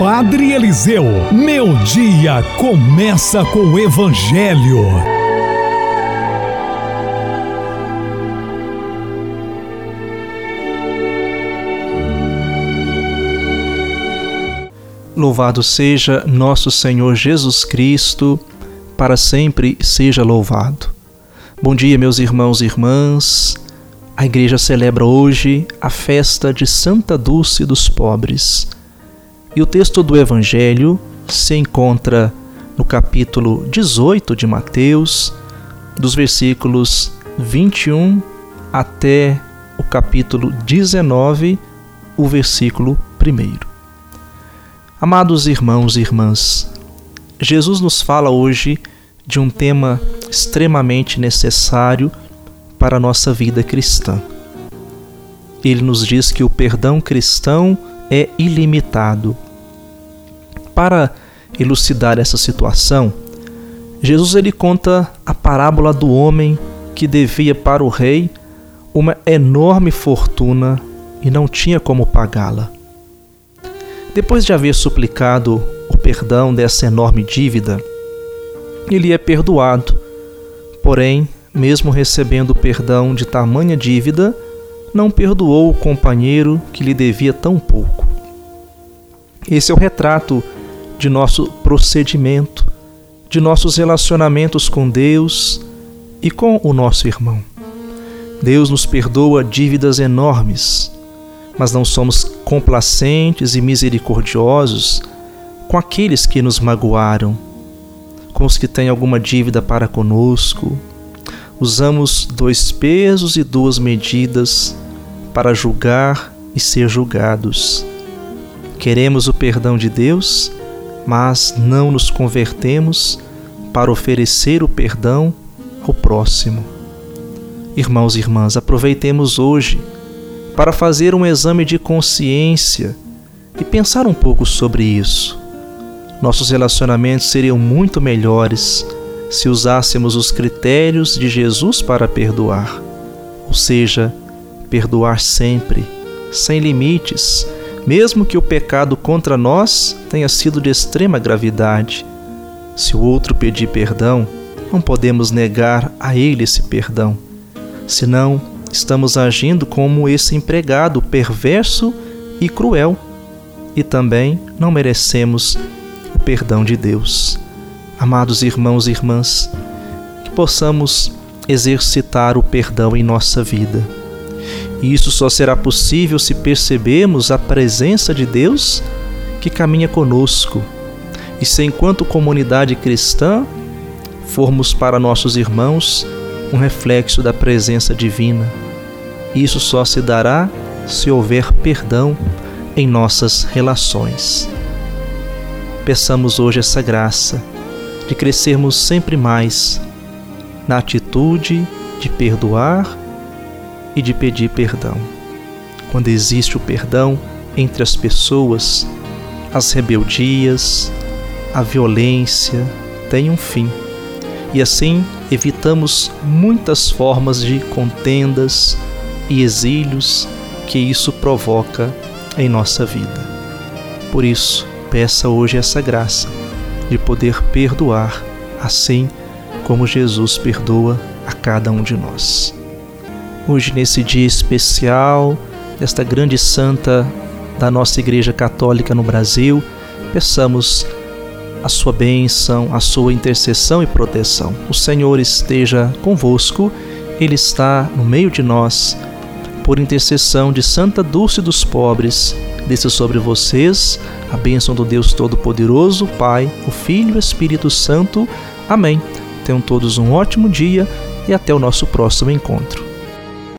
Padre Eliseu, meu dia começa com o Evangelho. Louvado seja nosso Senhor Jesus Cristo, para sempre seja louvado. Bom dia, meus irmãos e irmãs. A igreja celebra hoje a festa de Santa Dulce dos Pobres. E o texto do Evangelho se encontra no capítulo 18 de Mateus, dos versículos 21 até o capítulo 19, o versículo 1. Amados irmãos e irmãs, Jesus nos fala hoje de um tema extremamente necessário para a nossa vida cristã. Ele nos diz que o perdão cristão é ilimitado. Para elucidar essa situação, Jesus ele conta a parábola do homem que devia para o rei uma enorme fortuna e não tinha como pagá-la. Depois de haver suplicado o perdão dessa enorme dívida, ele é perdoado. Porém, mesmo recebendo perdão de tamanha dívida, não perdoou o companheiro que lhe devia tão pouco. Esse é o retrato de nosso procedimento, de nossos relacionamentos com Deus e com o nosso irmão. Deus nos perdoa dívidas enormes, mas não somos complacentes e misericordiosos com aqueles que nos magoaram, com os que têm alguma dívida para conosco. Usamos dois pesos e duas medidas para julgar e ser julgados. Queremos o perdão de Deus, mas não nos convertemos para oferecer o perdão ao próximo. Irmãos e irmãs, aproveitemos hoje para fazer um exame de consciência e pensar um pouco sobre isso. Nossos relacionamentos seriam muito melhores se usássemos os critérios de Jesus para perdoar, ou seja, perdoar sempre, sem limites, mesmo que o pecado contra nós tenha sido de extrema gravidade. Se o outro pedir perdão, não podemos negar a ele esse perdão, senão estamos agindo como esse empregado perverso e cruel, e também não merecemos o perdão de Deus. Amados irmãos e irmãs, que possamos exercitar o perdão em nossa vida. E isso só será possível se percebermos a presença de Deus que caminha conosco. E se, enquanto comunidade cristã, formos para nossos irmãos um reflexo da presença divina. Isso só se dará se houver perdão em nossas relações. Peçamos hoje essa graça de crescermos sempre mais na atitude de perdoar e de pedir perdão. Quando existe o perdão entre as pessoas, as rebeldias, a violência têm um fim e assim evitamos muitas formas de contendas e exílios que isso provoca em nossa vida. Por isso, peça hoje essa graça de poder perdoar, assim como Jesus perdoa a cada um de nós. Hoje, nesse dia especial, desta grande santa da nossa Igreja Católica no Brasil, peçamos a sua bênção, a sua intercessão e proteção. O Senhor esteja convosco, Ele está no meio de nós. Por intercessão de Santa Dulce dos Pobres, desça sobre vocês a bênção do Deus Todo-Poderoso, Pai, o Filho e o Espírito Santo. Amém. Tenham todos um ótimo dia e até o nosso próximo encontro.